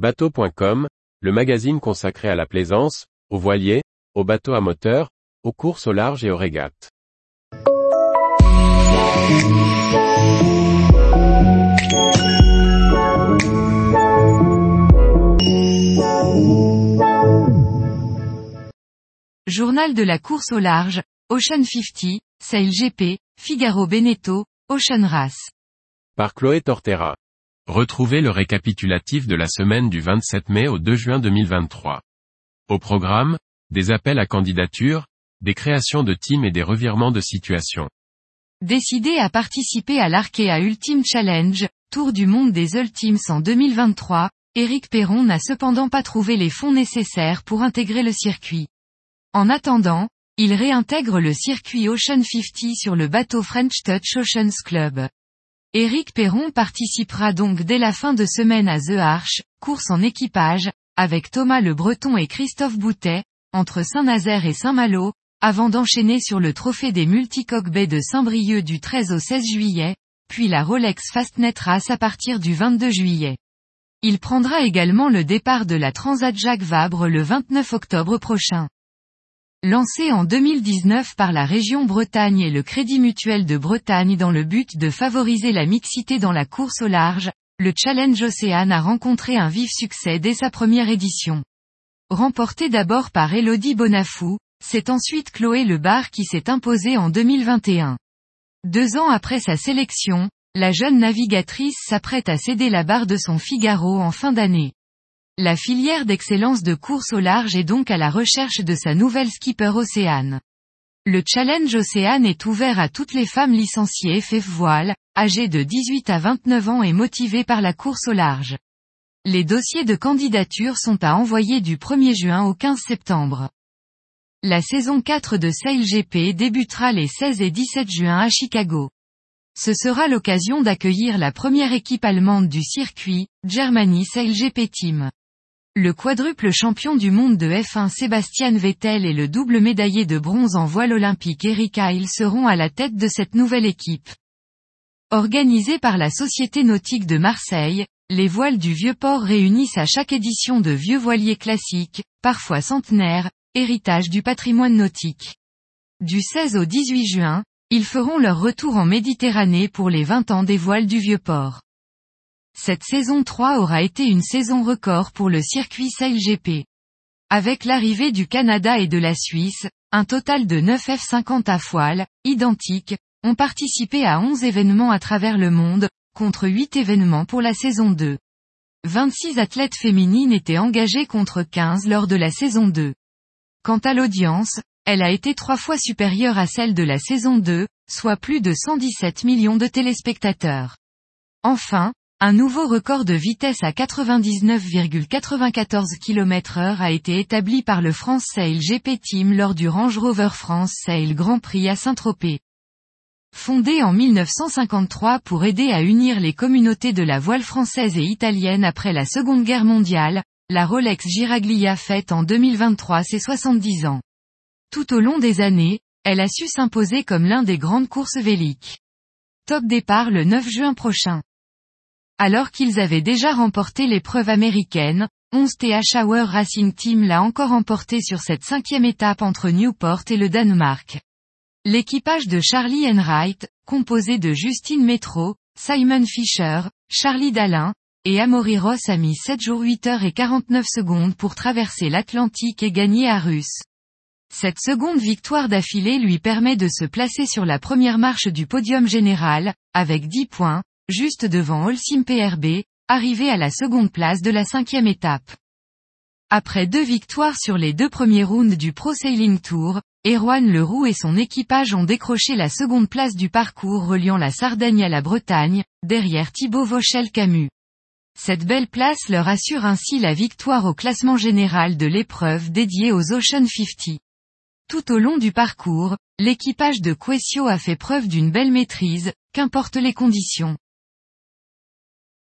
Bateau.com, le magazine consacré à la plaisance, aux voiliers, aux bateaux à moteur, aux courses au large et aux régates. Journal de la course au large, Ocean 50, Sail GP, Figaro Beneteau, Ocean Race. Par Chloé Tortera. Retrouvez le récapitulatif de la semaine du 27 mai au 2 juin 2023. Au programme, des appels à candidature, des créations de teams et des revirements de situation. Décidé à participer à l'Arkea Ultimate Challenge, Tour du monde des Ultimes en 2023, Eric Perron n'a cependant pas trouvé les fonds nécessaires pour intégrer le circuit. En attendant, il réintègre le circuit Ocean 50 sur le bateau French Touch Oceans Club. Éric Perron participera donc dès la fin de semaine à The Arch, course en équipage, avec Thomas Le Breton et Christophe Boutet, entre Saint-Nazaire et Saint-Malo, avant d'enchaîner sur le trophée des multicoques baies de Saint-Brieuc du 13 au 16 juillet, puis la Rolex Fastnet Race à partir du 22 juillet. Il prendra également le départ de la Transat Jacques Vabre le 29 octobre prochain. Lancé en 2019 par la région Bretagne et le Crédit Mutuel de Bretagne dans le but de favoriser la mixité dans la course au large, le Challenge Océane a rencontré un vif succès dès sa première édition. Remporté d'abord par Elodie Bonafou, c'est ensuite Chloé Lebar qui s'est imposée en 2021. Deux ans après sa sélection, la jeune navigatrice s'apprête à céder la barre de son Figaro en fin d'année. La filière d'excellence de course au large est donc à la recherche de sa nouvelle skipper Océane. Le Challenge Océane est ouvert à toutes les femmes licenciées FF Voile, âgées de 18 à 29 ans et motivées par la course au large. Les dossiers de candidature sont à envoyer du 1er juin au 15 septembre. La saison 4 de Sail GP débutera les 16 et 17 juin à Chicago. Ce sera l'occasion d'accueillir la première équipe allemande du circuit, Germany Sail GP Team. Le quadruple champion du monde de F1 Sébastien Vettel et le double médaillé de bronze en voile olympique Eric Heil seront à la tête de cette nouvelle équipe. Organisée par la Société Nautique de Marseille, les voiles du Vieux-Port réunissent à chaque édition de vieux voiliers classiques, parfois centenaires, héritage du patrimoine nautique. Du 16 au 18 juin, ils feront leur retour en Méditerranée pour les 20 ans des voiles du Vieux-Port. Cette saison 3 aura été une saison record pour le circuit Sail GP. Avec l'arrivée du Canada et de la Suisse, un total de 9 F50 à foile, identiques, ont participé à 11 événements à travers le monde, contre 8 événements pour la saison 2. 26 athlètes féminines étaient engagées contre 15 lors de la saison 2. Quant à l'audience, elle a été trois fois supérieure à celle de la saison 2, soit plus de 117 millions de téléspectateurs. Enfin, un nouveau record de vitesse à 99,94 km heure a été établi par le France Sail GP Team lors du Range Rover France Sail Grand Prix à Saint-Tropez. Fondé en 1953 pour aider à unir les communautés de la voile française et italienne après la Seconde Guerre mondiale, la Rolex Giraglia fête en 2023 ses 70 ans. Tout au long des années, elle a su s'imposer comme l'un des grandes courses véliques. Top départ le 9 juin prochain. Alors qu'ils avaient déjà remporté l'épreuve américaine, 11 TH Hour Racing Team l'a encore emporté sur cette cinquième étape entre Newport et le Danemark. L'équipage de Charlie Enright, composé de Justine Metro, Simon Fisher, Charlie Dalin, et Amory Ross a mis 7 jours 8 heures et 49 secondes pour traverser l'Atlantique et gagner à Russe. Cette seconde victoire d'affilée lui permet de se placer sur la première marche du podium général, avec 10 points, juste devant Holcim PRB, arrivé à la seconde place de la cinquième étape. Après deux victoires sur les deux premiers rounds du Pro Sailing Tour, Erwan Leroux et son équipage ont décroché la seconde place du parcours reliant la Sardaigne à la Bretagne, derrière Thibaut Vauchel-Camus. Cette belle place leur assure ainsi la victoire au classement général de l'épreuve dédiée aux Ocean 50. Tout au long du parcours, l'équipage de Quessio a fait preuve d'une belle maîtrise, qu'importent les conditions.